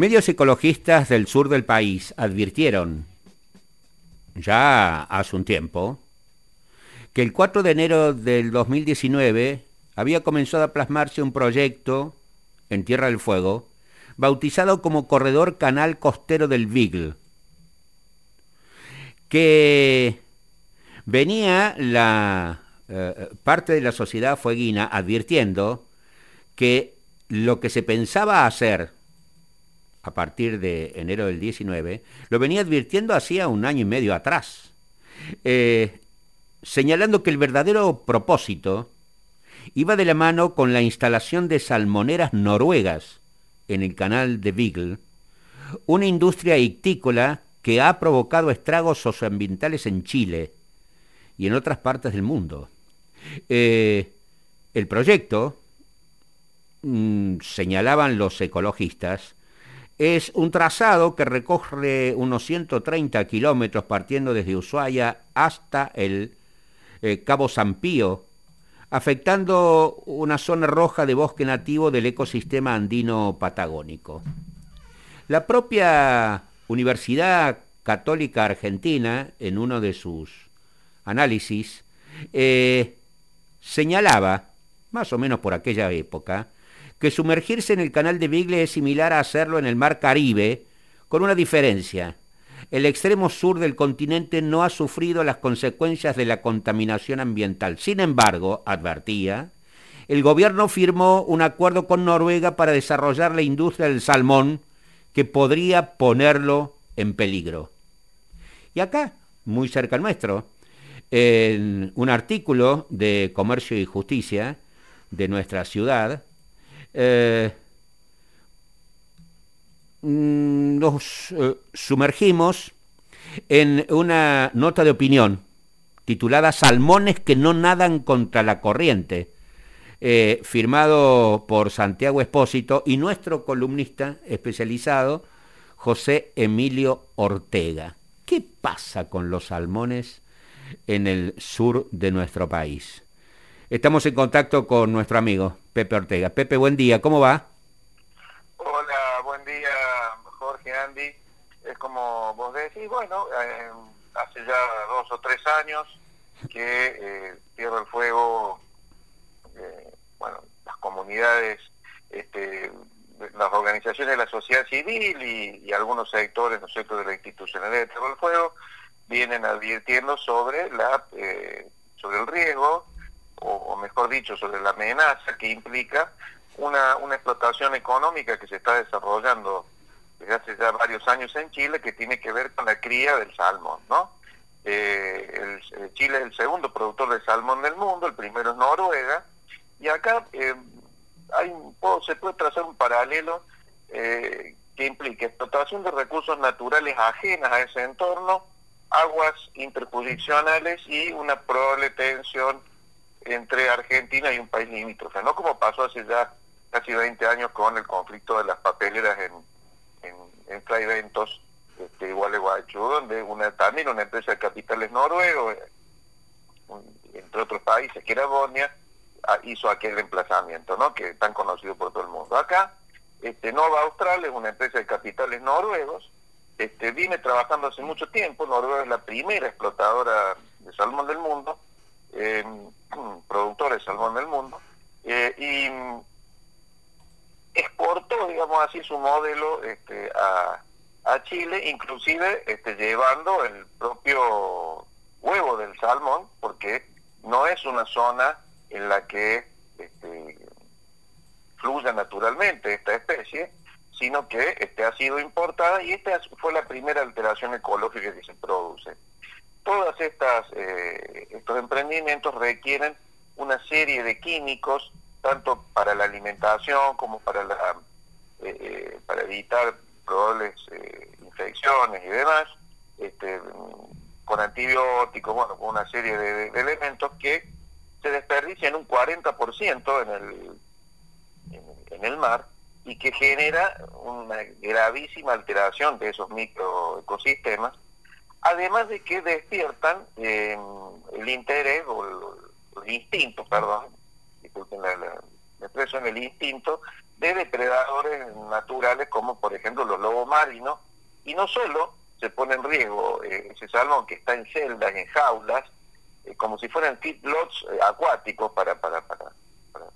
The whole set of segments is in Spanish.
Medios ecologistas del sur del país advirtieron, ya hace un tiempo, que el 4 de enero del 2019 había comenzado a plasmarse un proyecto en Tierra del Fuego, bautizado como Corredor Canal Costero del Beagle, que venía la eh, parte de la sociedad fueguina advirtiendo que lo que se pensaba hacer a partir de enero del 19, lo venía advirtiendo hacía un año y medio atrás, eh, señalando que el verdadero propósito iba de la mano con la instalación de salmoneras noruegas en el canal de Beagle, una industria ictícola que ha provocado estragos socioambientales en Chile y en otras partes del mundo. Eh, el proyecto, mm, señalaban los ecologistas, es un trazado que recorre unos 130 kilómetros partiendo desde Ushuaia hasta el eh, Cabo San Pío, afectando una zona roja de bosque nativo del ecosistema andino patagónico. La propia Universidad Católica Argentina, en uno de sus análisis, eh, señalaba, más o menos por aquella época, que sumergirse en el canal de Beagle es similar a hacerlo en el mar Caribe, con una diferencia el extremo sur del continente no ha sufrido las consecuencias de la contaminación ambiental. Sin embargo, advertía, el gobierno firmó un acuerdo con Noruega para desarrollar la industria del salmón que podría ponerlo en peligro. Y acá, muy cerca nuestro, en un artículo de Comercio y Justicia de nuestra ciudad, eh, Mm, nos eh, sumergimos en una nota de opinión titulada Salmones que no nadan contra la corriente, eh, firmado por Santiago Espósito y nuestro columnista especializado, José Emilio Ortega. ¿Qué pasa con los salmones en el sur de nuestro país? Estamos en contacto con nuestro amigo Pepe Ortega. Pepe, buen día, ¿cómo va? Andy, es como vos decís, bueno, eh, hace ya dos o tres años que eh, Tierra del Fuego, eh, bueno, las comunidades, este, las organizaciones de la sociedad civil y, algunos sectores, ¿no de la institucionalidad de Tierra del Fuego, vienen advirtiendo sobre la sobre el riesgo, o, mejor dicho, sobre la amenaza que implica una, una explotación económica que se está desarrollando desde hace ya varios años en Chile que tiene que ver con la cría del salmón, ¿no? Eh, eh, Chile es el segundo productor de salmón del mundo, el primero es Noruega, y acá eh, hay se puede trazar un paralelo que implica explotación de recursos naturales ajenas a ese entorno, aguas interjurisdiccionales y una probable tensión entre Argentina y un país limítrofe, no como pasó hace ya casi 20 años con el conflicto de las papeleras en, en eventos este, igual Guaychú, donde una, también una empresa de capitales noruegos, eh, entre otros países, que era Bosnia, ah, hizo aquel emplazamiento, ¿no? que es tan conocido por todo el mundo. Acá, este, Nova Austral es una empresa de capitales noruegos, este, viene trabajando hace mucho tiempo, Noruega es la primera explotadora de salmón del mundo, eh, productora de salmón del mundo, eh, y exportó, digamos así, su modelo este, a, Chile, inclusive este, llevando el propio huevo del salmón, porque no es una zona en la que este, fluya naturalmente esta especie, sino que este, ha sido importada y esta fue la primera alteración ecológica que se produce. Todas estas eh, estos emprendimientos requieren una serie de químicos tanto para la alimentación como para la eh, eh, para evitar probables eh, infecciones y demás, este, con antibióticos, bueno, con una serie de, elementos que se desperdician un 40% en el, en, el mar y que genera una gravísima alteración de esos microecosistemas, además de que despiertan el interés o el, el instinto, perdón, disculpen la, expresión, el instinto de depredadores naturales como por ejemplo los lobos marinos, y no solo se pone en riesgo eh, ese salmón que está en celdas, en jaulas, eh, como si fueran feedlots eh, acuáticos para, para, para, para,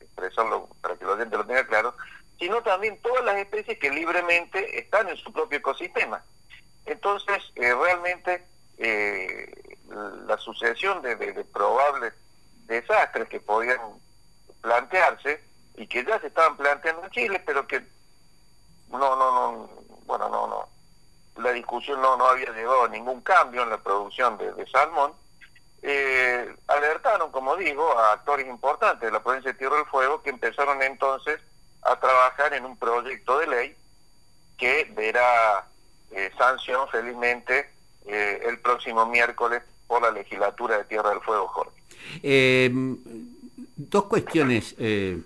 expresarlo, para que los oyente lo tenga claro, sino también todas las especies que libremente están en su propio ecosistema. Entonces, realmente la sucesión de, de, probables desastres que podían plantearse y que ya se estaban planteando en Chile, pero que no, no, no, bueno, no, no, la discusión no, no había llegado a ningún cambio en la producción de, salmón, eh, alertaron, como digo, a actores importantes de la provincia de Tierra del Fuego que empezaron entonces a trabajar en un proyecto de ley que verá eh, sanción felizmente eh, el próximo miércoles por la legislatura de Tierra del Fuego, Jorge. dos cuestiones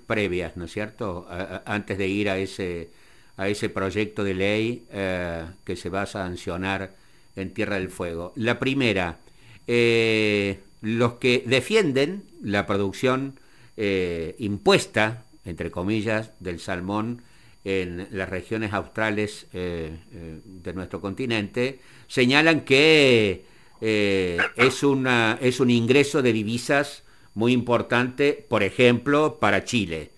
previas, ¿no es cierto? antes de ir a ese a ese proyecto de ley eh, que se va a sancionar en Tierra del Fuego. La primera, eh, los que defienden la producción eh, impuesta, entre comillas, del salmón en las regiones australes de nuestro continente, señalan que es, una, es un ingreso de divisas muy importante, por ejemplo, para Chile.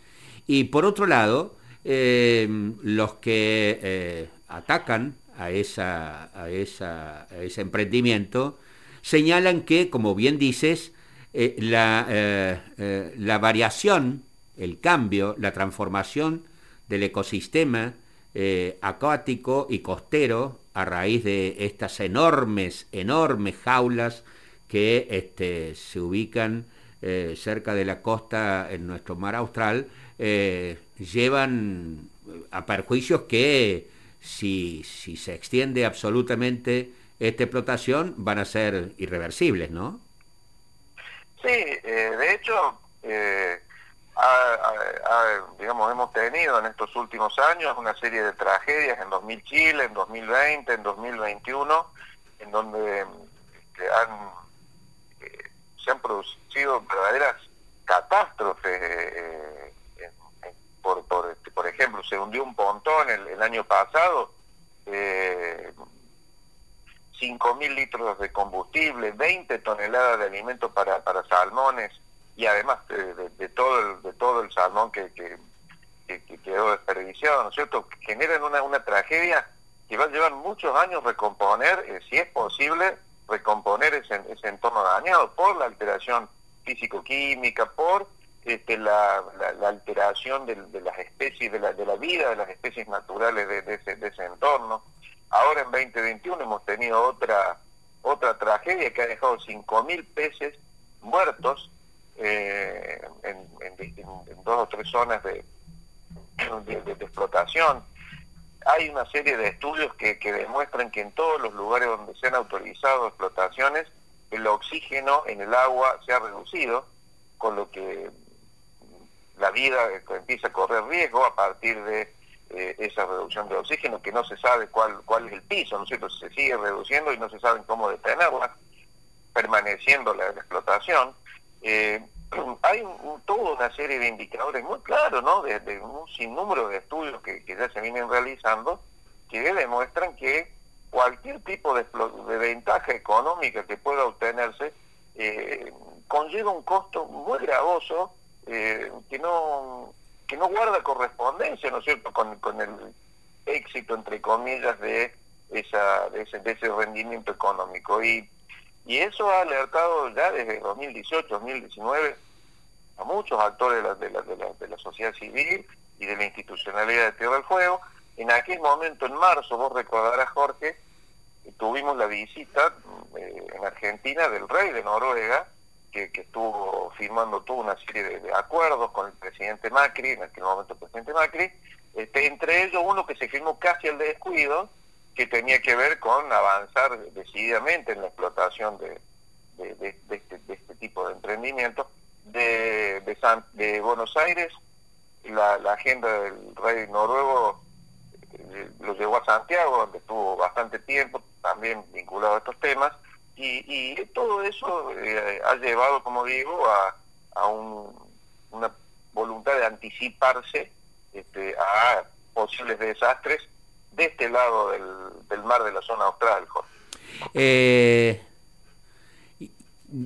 Y por otro lado, eh, los que eh, atacan a, esa, a, esa, ese emprendimiento señalan que, como bien dices, eh, la, la, variación, el cambio, la transformación del ecosistema acuático y costero a raíz de estas enormes, enormes jaulas que este, se ubican cerca de la costa en nuestro mar austral, llevan a perjuicios que si, si se extiende absolutamente esta explotación van a ser irreversibles, ¿no? Sí, eh, de hecho, eh, digamos, hemos tenido en estos últimos años una serie de tragedias en 2000 Chile, en 2020, en 2021, en donde este, han, eh, se han producido verdaderas catástrofes por, por, este, por ejemplo, se hundió un pontón el, año pasado, eh, 5.000 litros de combustible, 20 toneladas de alimento para, para salmones y además de, todo, el, de todo el salmón que, que, quedó desperdiciado, ¿no es cierto? Generan una, una tragedia que va a llevar muchos años recomponer, eh, si es posible, recomponer ese, ese entorno dañado por la alteración físico-química, por este, la, alteración de, las especies, de la, de la vida de las especies naturales de, ese, entorno. Ahora en 2021 hemos tenido otra otra tragedia que ha dejado 5.000 peces muertos eh, en, dos o tres zonas de, de, explotación. Hay una serie de estudios que, que demuestran que en todos los lugares donde se han autorizado explotaciones, el oxígeno en el agua se ha reducido, con lo que la vida empieza a correr riesgo a partir de eh, esa reducción de oxígeno, que no se sabe cuál, cuál es el piso, ¿no es cierto? Se sigue reduciendo y no se sabe cómo detenerla, permaneciendo la, explotación. Eh, hay toda una serie de indicadores muy claros, ¿no? De, un sinnúmero de estudios que, ya se vienen realizando que demuestran que cualquier tipo de, de ventaja económica que pueda obtenerse eh, conlleva un costo muy gravoso eh, que no que no guarda correspondencia, ¿no es cierto?, con, con el éxito, entre comillas, de, esa, de, ese, de ese rendimiento económico. Y, y eso ha alertado ya desde 2018, 2019 a muchos actores de la, de la, de la, de la sociedad civil y de la institucionalidad de Tierra del Fuego. En aquel momento, en marzo, vos recordarás, Jorge, tuvimos la visita eh, en Argentina del rey de Noruega, que, estuvo firmando toda una serie de, acuerdos con el presidente Macri, en aquel momento el presidente Macri, este, entre ellos uno que se firmó casi al descuido, que tenía que ver con avanzar decididamente en la explotación de, este, este, tipo de emprendimientos. De, de, Buenos Aires, la, agenda del rey noruego eh, lo llevó a Santiago, donde estuvo bastante tiempo, también vinculado a estos temas, y, todo eso eh, ha llevado, como digo, a, una voluntad de anticiparse este, a posibles desastres de este lado del, mar de la zona austral, eh,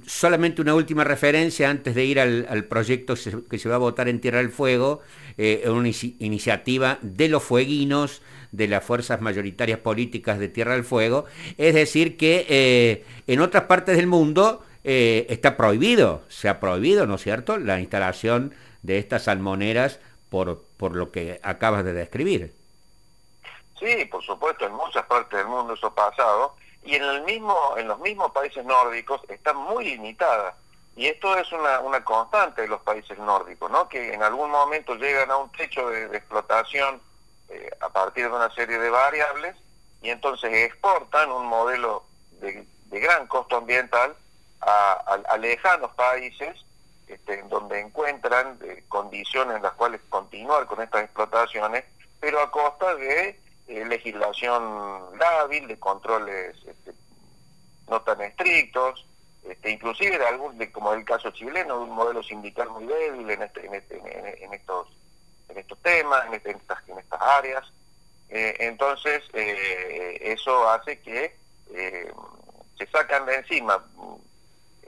solamente una última referencia antes de ir al, proyecto que se va a votar en Tierra del Fuego, eh, una iniciativa de los fueguinos, de las fuerzas mayoritarias políticas de Tierra del Fuego, es decir, que eh, en otras partes del mundo está prohibido, se ha prohibido, ¿no es cierto?, la instalación de estas salmoneras por, por lo que acabas de describir. Sí, por supuesto, en muchas partes del mundo eso ha pasado y en el mismo en los mismos países nórdicos está muy limitada y esto es una, una constante de los países nórdicos no que en algún momento llegan a un techo de, explotación eh, a partir de una serie de variables y entonces exportan un modelo de, gran costo ambiental a, lejanos países este, donde encuentran eh, condiciones en las cuales continuar con estas explotaciones pero a costa de eh, legislación lábil, de controles este, no tan estrictos, este, inclusive de algún, de, como el caso chileno, de un modelo sindical muy débil en, este, en, este, estos en estos temas, en, este, estas, en estas áreas. Eh, entonces, eh, eso hace que se sacan de encima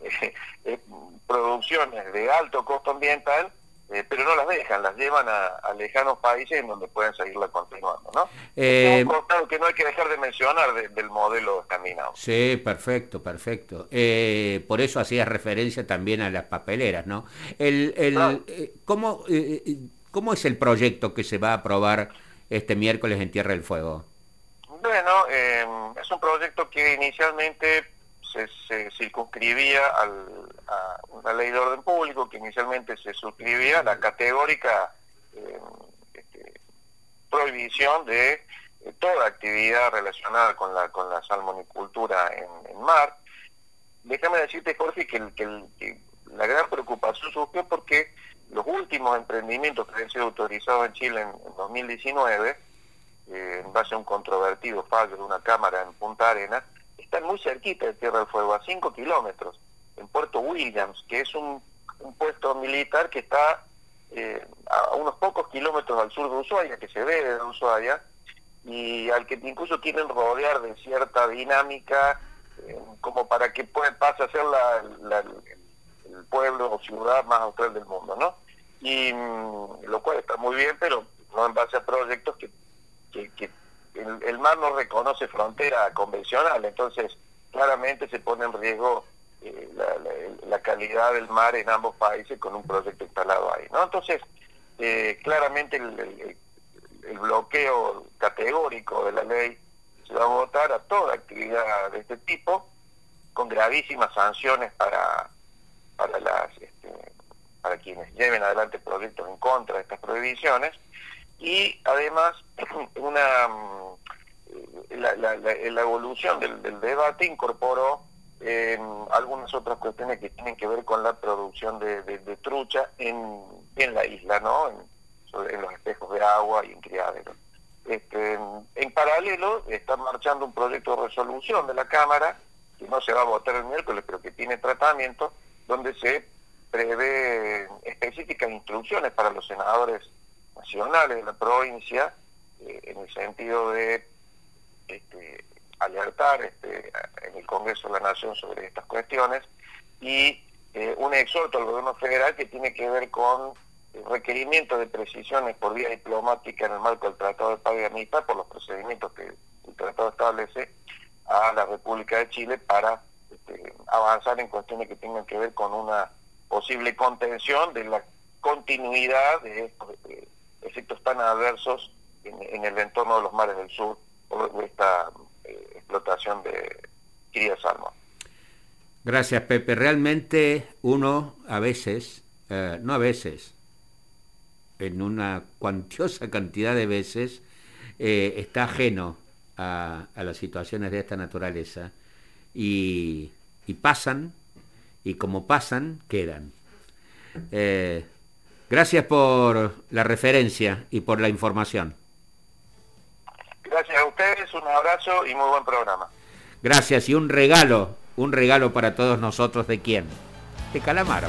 producciones de alto costo ambiental eh, pero no las dejan, las llevan a, lejanos países en donde pueden seguirla continuando, ¿no? Eh, es un que no hay que dejar de mencionar del modelo escandinavo. Sí, perfecto, perfecto. Eh, por eso hacías referencia también a las papeleras, ¿no? El, el, eh, ¿cómo, ¿Cómo es el proyecto que se va a aprobar este miércoles en Tierra del Fuego? Bueno, es un proyecto que inicialmente se, circunscribía a una ley de orden público que inicialmente se suscribía la categórica eh, este, prohibición de eh, toda actividad relacionada con la, con la salmonicultura en, mar. Déjame decirte, Jorge, que, la gran preocupación surgió porque los últimos emprendimientos que han sido autorizados en Chile en, 2019, eh, en base a un controvertido fallo de una cámara en Punta Arenas, están muy cerquita de Tierra del Fuego, a 5 kilómetros, en Puerto Williams, que es un, puesto militar que está eh, a unos pocos kilómetros al sur de Ushuaia, que se ve desde Ushuaia, y al que incluso quieren rodear de cierta dinámica, eh, como para que pueda, pase a ser la, el pueblo o ciudad más austral del mundo, ¿no? Y mm, lo cual está muy bien, pero no en base a proyectos que, que el, mar no reconoce frontera convencional, entonces claramente se pone en riesgo eh, la, calidad del mar en ambos países con un proyecto instalado ahí. ¿no? Entonces, eh, claramente el, bloqueo categórico de la ley se va a votar a toda actividad de este tipo, con gravísimas sanciones para, para, las, este, para quienes lleven adelante proyectos en contra de estas prohibiciones, y además una la, la, evolución del, debate incorporó algunas otras cuestiones que tienen que ver con la producción de, trucha en, en, la isla, ¿no? En, los espejos de agua y en criaderos. Este, en paralelo está marchando un proyecto de resolución de la Cámara, que no se va a votar el miércoles, pero que tiene tratamiento, donde se prevé específicas instrucciones para los senadores nacionales de la provincia, eh, en el sentido de este, alertar este, en el Congreso de la Nación sobre estas cuestiones y eh, un exhorto al gobierno federal que tiene que ver con el requerimiento de precisiones por vía diplomática en el marco del Tratado de Paz por los procedimientos que el tratado establece a la República de Chile para este, avanzar en cuestiones que tengan que ver con una posible contención de la continuidad de estos efectos tan adversos en el entorno de los mares del sur esta eh, de salmón. Gracias, Pepe. Realmente uno a veces, eh, no a veces, en una cuantiosa cantidad de veces, eh, está ajeno a, las situaciones de esta naturaleza y, pasan, y como pasan, quedan. gracias por la referencia y por la información. Gracias a ustedes, un abrazo y muy buen programa. Gracias y un regalo, un regalo para todos nosotros de quién? De Calamaro.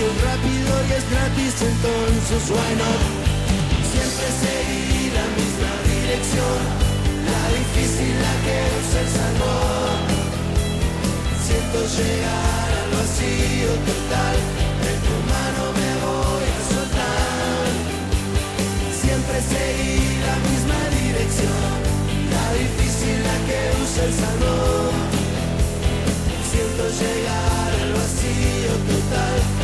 Es rápido y es gratis, entonces why not? Siempre seguí la misma dirección. La difícil, la que usa el salmón. Siento llegar al vacío total. De tu mano me voy a soltar. Siempre seguí la misma dirección. La difícil, la que usa el salmón. Siento llegar al vacío total.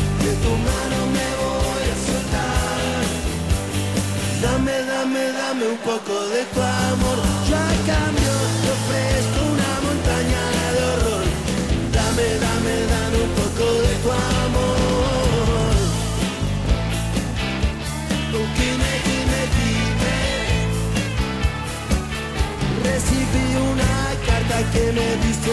Dame, dame, dame un poco de tu amor. Yo a cambio te ofrezco una montaña de horror. Dame, dame, dame un poco de tu amor. Oh, Recibí una carta que me dijo